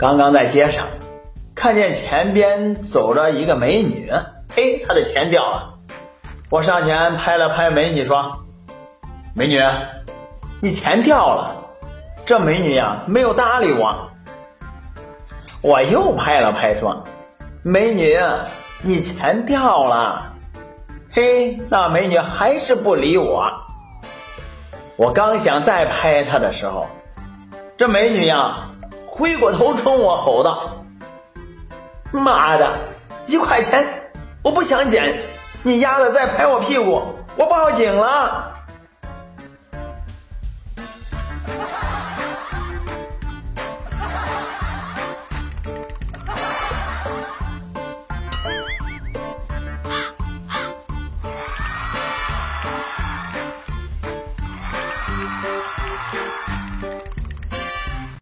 刚刚在街上看见前边走着一个美女，嘿，她的钱掉了。我上前拍了拍美女，说：“美女，你钱掉了。”这美女呀，没有搭理我。我又拍了拍，说：“美女，你钱掉了。”嘿，那美女还是不理我。我刚想再拍她的时候，这美女呀，回过头冲我吼道：“妈的，一块钱，我不想捡，你丫的再拍我屁股，我报警了！”